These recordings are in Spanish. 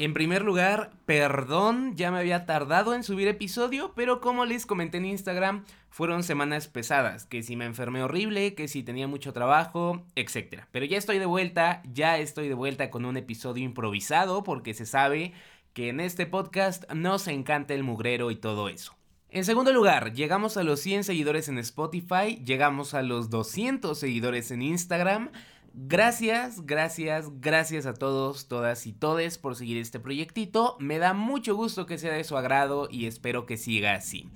En primer lugar, perdón, ya me había tardado en subir episodio, pero como les comenté en Instagram, fueron semanas pesadas, que si me enfermé horrible, que si tenía mucho trabajo, etc. Pero ya estoy de vuelta, ya estoy de vuelta con un episodio improvisado, porque se sabe que en este podcast nos encanta el mugrero y todo eso. En segundo lugar, llegamos a los 100 seguidores en Spotify, llegamos a los 200 seguidores en Instagram, Gracias, gracias, gracias a todos, todas y todes por seguir este proyectito. Me da mucho gusto que sea de su agrado y espero que siga así.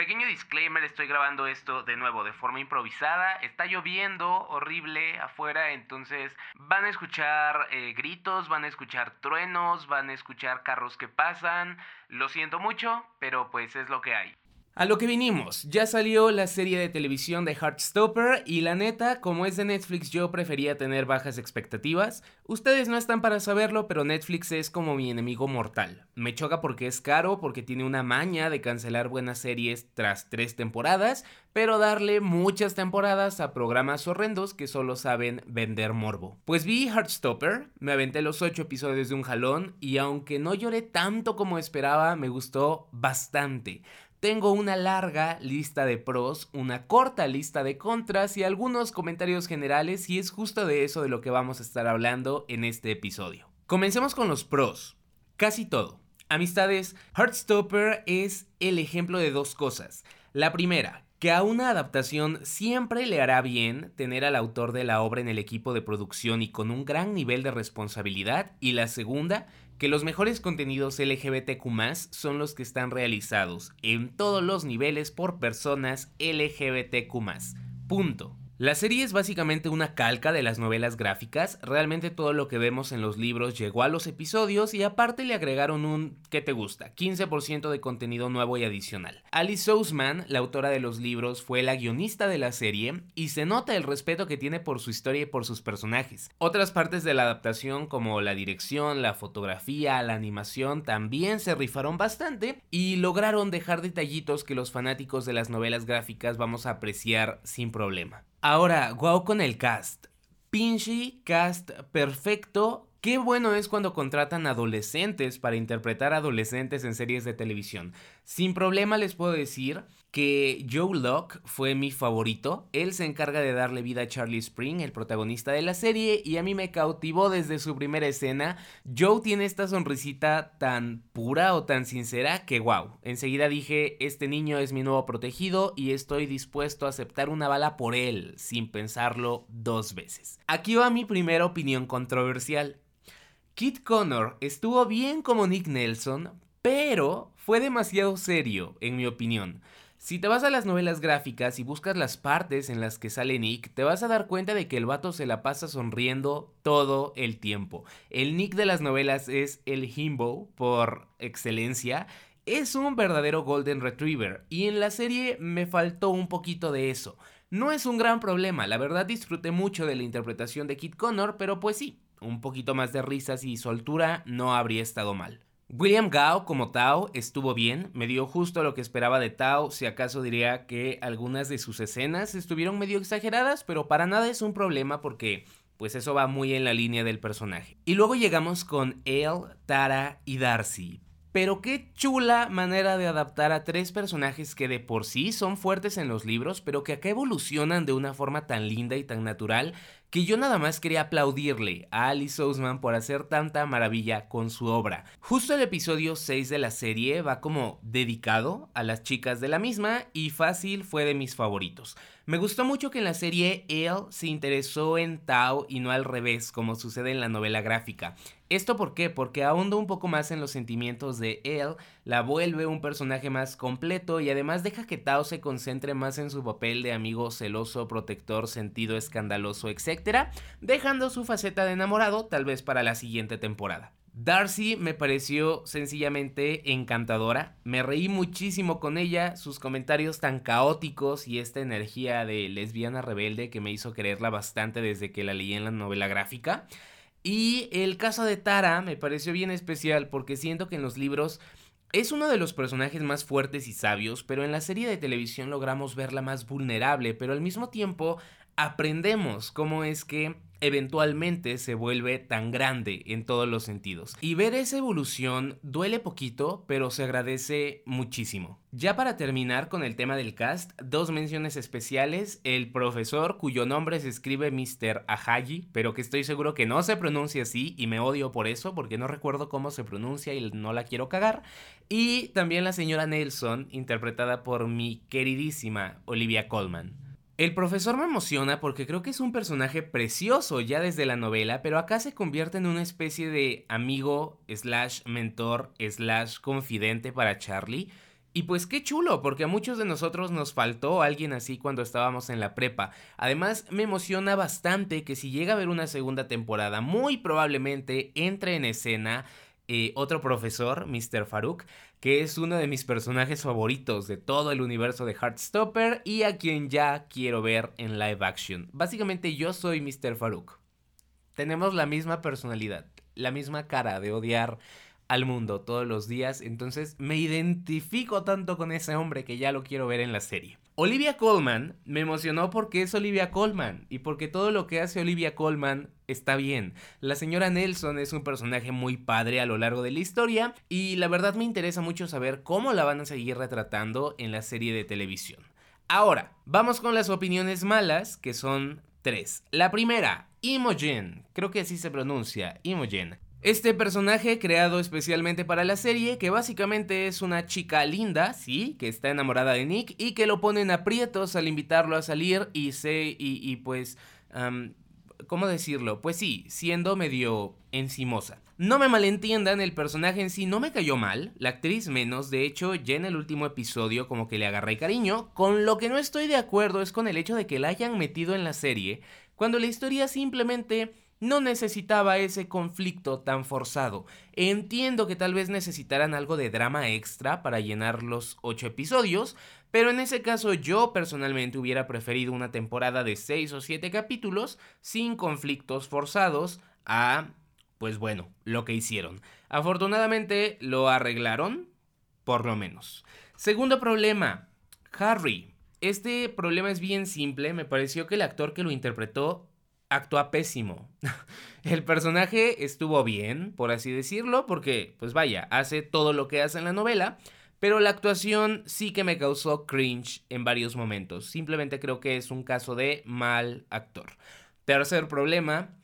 Pequeño disclaimer, estoy grabando esto de nuevo de forma improvisada. Está lloviendo horrible afuera, entonces van a escuchar eh, gritos, van a escuchar truenos, van a escuchar carros que pasan. Lo siento mucho, pero pues es lo que hay. A lo que vinimos, ya salió la serie de televisión de Heartstopper y la neta, como es de Netflix yo prefería tener bajas expectativas. Ustedes no están para saberlo, pero Netflix es como mi enemigo mortal. Me choca porque es caro, porque tiene una maña de cancelar buenas series tras tres temporadas, pero darle muchas temporadas a programas horrendos que solo saben vender morbo. Pues vi Heartstopper, me aventé los ocho episodios de un jalón y aunque no lloré tanto como esperaba, me gustó bastante. Tengo una larga lista de pros, una corta lista de contras y algunos comentarios generales y es justo de eso de lo que vamos a estar hablando en este episodio. Comencemos con los pros. Casi todo. Amistades, Heartstopper es el ejemplo de dos cosas. La primera, que a una adaptación siempre le hará bien tener al autor de la obra en el equipo de producción y con un gran nivel de responsabilidad. Y la segunda, que los mejores contenidos LGBTQ son los que están realizados en todos los niveles por personas LGBTQ. Punto. La serie es básicamente una calca de las novelas gráficas, realmente todo lo que vemos en los libros llegó a los episodios y aparte le agregaron un ¿qué te gusta? 15% de contenido nuevo y adicional. Alice Ousman, la autora de los libros, fue la guionista de la serie y se nota el respeto que tiene por su historia y por sus personajes. Otras partes de la adaptación como la dirección, la fotografía, la animación también se rifaron bastante y lograron dejar detallitos que los fanáticos de las novelas gráficas vamos a apreciar sin problema. Ahora, guau con el cast. Pinchy cast perfecto. Qué bueno es cuando contratan adolescentes para interpretar adolescentes en series de televisión. Sin problema les puedo decir que Joe Locke fue mi favorito. Él se encarga de darle vida a Charlie Spring, el protagonista de la serie, y a mí me cautivó desde su primera escena. Joe tiene esta sonrisita tan pura o tan sincera que wow. Enseguida dije, este niño es mi nuevo protegido y estoy dispuesto a aceptar una bala por él, sin pensarlo dos veces. Aquí va mi primera opinión controversial. Kit Connor estuvo bien como Nick Nelson, pero fue demasiado serio, en mi opinión. Si te vas a las novelas gráficas y buscas las partes en las que sale Nick, te vas a dar cuenta de que el vato se la pasa sonriendo todo el tiempo. El Nick de las novelas es el himbo por excelencia. Es un verdadero Golden Retriever y en la serie me faltó un poquito de eso. No es un gran problema, la verdad disfruté mucho de la interpretación de Kit Connor, pero pues sí, un poquito más de risas y soltura no habría estado mal. William Gao como Tao estuvo bien, me dio justo lo que esperaba de Tao, si acaso diría que algunas de sus escenas estuvieron medio exageradas, pero para nada es un problema porque pues eso va muy en la línea del personaje. Y luego llegamos con Elle, Tara y Darcy. Pero qué chula manera de adaptar a tres personajes que de por sí son fuertes en los libros, pero que acá evolucionan de una forma tan linda y tan natural que yo nada más quería aplaudirle a Alice Ousman por hacer tanta maravilla con su obra. Justo el episodio 6 de la serie va como dedicado a las chicas de la misma y fácil fue de mis favoritos. Me gustó mucho que en la serie él se interesó en Tao y no al revés, como sucede en la novela gráfica. ¿Esto por qué? Porque ahonda un poco más en los sentimientos de él, la vuelve un personaje más completo y además deja que Tao se concentre más en su papel de amigo celoso, protector, sentido escandaloso, etc., dejando su faceta de enamorado tal vez para la siguiente temporada. Darcy me pareció sencillamente encantadora, me reí muchísimo con ella, sus comentarios tan caóticos y esta energía de lesbiana rebelde que me hizo quererla bastante desde que la leí en la novela gráfica. Y el caso de Tara me pareció bien especial porque siento que en los libros es uno de los personajes más fuertes y sabios, pero en la serie de televisión logramos verla más vulnerable, pero al mismo tiempo aprendemos cómo es que eventualmente se vuelve tan grande en todos los sentidos. Y ver esa evolución duele poquito, pero se agradece muchísimo. Ya para terminar con el tema del cast, dos menciones especiales. El profesor cuyo nombre se escribe Mr. Ahaji, pero que estoy seguro que no se pronuncia así y me odio por eso porque no recuerdo cómo se pronuncia y no la quiero cagar. Y también la señora Nelson, interpretada por mi queridísima Olivia Colman. El profesor me emociona porque creo que es un personaje precioso ya desde la novela, pero acá se convierte en una especie de amigo, slash mentor, slash confidente para Charlie. Y pues qué chulo, porque a muchos de nosotros nos faltó alguien así cuando estábamos en la prepa. Además, me emociona bastante que si llega a haber una segunda temporada, muy probablemente entre en escena eh, otro profesor, Mr. Farouk, que es uno de mis personajes favoritos de todo el universo de Heartstopper y a quien ya quiero ver en live action. Básicamente yo soy Mr. Farouk. Tenemos la misma personalidad, la misma cara de odiar al mundo todos los días, entonces me identifico tanto con ese hombre que ya lo quiero ver en la serie. Olivia Colman me emocionó porque es Olivia Colman y porque todo lo que hace Olivia Colman está bien. La señora Nelson es un personaje muy padre a lo largo de la historia y la verdad me interesa mucho saber cómo la van a seguir retratando en la serie de televisión. Ahora, vamos con las opiniones malas, que son tres. La primera, Imogen, creo que así se pronuncia, Imogen. Este personaje creado especialmente para la serie, que básicamente es una chica linda, sí, que está enamorada de Nick y que lo ponen aprietos al invitarlo a salir y se, y, pues, ¿cómo decirlo? Pues sí, siendo medio encimosa. No me malentiendan, el personaje en sí no me cayó mal, la actriz menos, de hecho ya en el último episodio como que le agarré cariño, con lo que no estoy de acuerdo es con el hecho de que la hayan metido en la serie, cuando la historia simplemente no necesitaba ese conflicto tan forzado. Entiendo que tal vez necesitaran algo de drama extra para llenar los ocho episodios, pero en ese caso yo personalmente hubiera preferido una temporada de seis o siete capítulos sin conflictos forzados a, pues bueno, lo que hicieron. Afortunadamente lo arreglaron, por lo menos. Segundo problema, Harry. Este problema es bien simple, me pareció que el actor que lo interpretó actúa pésimo. El personaje estuvo bien, por así decirlo, porque, pues vaya, hace todo lo que hace en la novela, pero la actuación sí que me causó cringe en varios momentos. Simplemente creo que es un caso de mal actor. Tercer problema,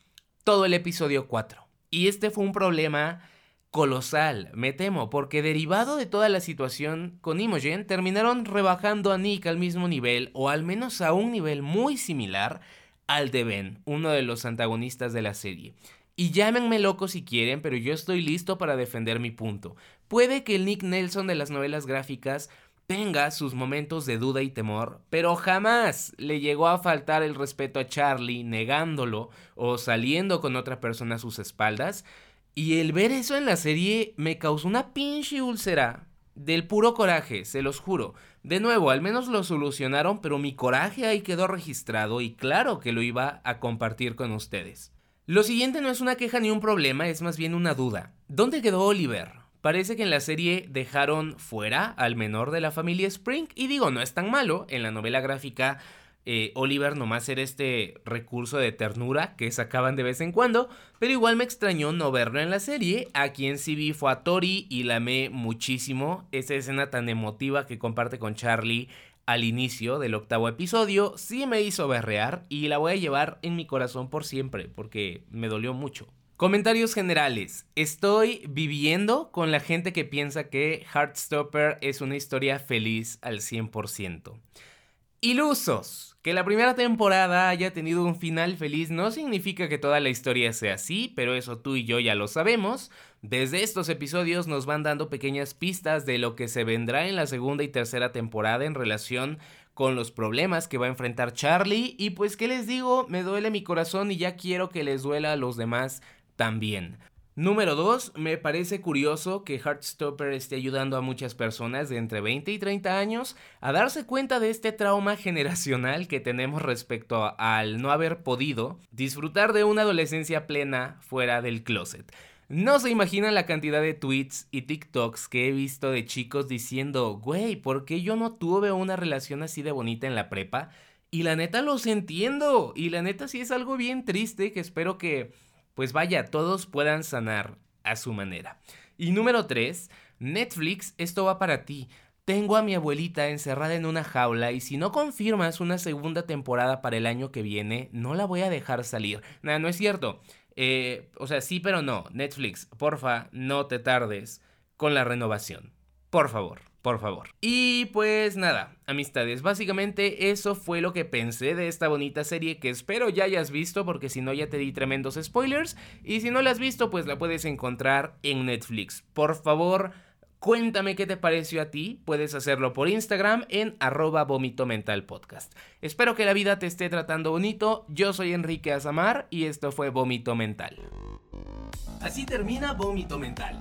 todo el episodio 4. Y este fue un problema colosal, me temo, porque derivado de toda la situación con Imogen, terminaron rebajando a Nick al mismo nivel, o al menos a un nivel muy similar, al de Ben, uno de los antagonistas de la serie. Y llámenme loco si quieren, pero yo estoy listo para defender mi punto. Puede que el Nick Nelson de las novelas gráficas tenga sus momentos de duda y temor, pero jamás le llegó a faltar el respeto a Charlie negándolo o saliendo con otra persona a sus espaldas. Y el ver eso en la serie me causó una pinche úlcera. Del puro coraje, se los juro. De nuevo, al menos lo solucionaron, pero mi coraje ahí quedó registrado y claro que lo iba a compartir con ustedes. Lo siguiente no es una queja ni un problema, es más bien una duda. ¿Dónde quedó Oliver? Parece que en la serie dejaron fuera al menor de la familia Spring y digo, no es tan malo, en la novela gráfica eh, Oliver nomás era este recurso de ternura que sacaban de vez en cuando, pero igual me extrañó no verlo en la serie. A quien sí vi fue a Tori y la amé muchísimo. Esa escena tan emotiva que comparte con Charlie al inicio del octavo episodio sí me hizo berrear y la voy a llevar en mi corazón por siempre porque me dolió mucho. Comentarios generales. Estoy viviendo con la gente que piensa que Heartstopper es una historia feliz al 100%. Ilusos. Que la primera temporada haya tenido un final feliz no significa que toda la historia sea así, pero eso tú y yo ya lo sabemos. Desde estos episodios nos van dando pequeñas pistas de lo que se vendrá en la segunda y tercera temporada en relación con los problemas que va a enfrentar Charlie y pues qué les digo, me duele mi corazón y ya quiero que les duela a los demás también. Número 2. Me parece curioso que Heartstopper esté ayudando a muchas personas de entre 20 y 30 años a darse cuenta de este trauma generacional que tenemos respecto al no haber podido disfrutar de una adolescencia plena fuera del closet. No se imaginan la cantidad de tweets y TikToks que he visto de chicos diciendo, güey, ¿por qué yo no tuve una relación así de bonita en la prepa? Y la neta los entiendo. Y la neta sí es algo bien triste que espero que pues vaya, todos puedan sanar a su manera. Y número 3, Netflix, esto va para ti. Tengo a mi abuelita encerrada en una jaula y si no confirmas una segunda temporada para el año que viene, no la voy a dejar salir. Nada, no es cierto. Eh, o sea, sí, pero no. Netflix, porfa, no te tardes con la renovación. Por favor por favor. Y pues nada, amistades, básicamente eso fue lo que pensé de esta bonita serie que espero ya hayas visto porque si no ya te di tremendos spoilers y si no la has visto pues la puedes encontrar en Netflix. Por favor, Cuéntame qué te pareció a ti, puedes hacerlo por Instagram en arroba vómito mental podcast. Espero que la vida te esté tratando bonito, yo soy Enrique Azamar y esto fue Vómito Mental. Así termina Vómito Mental.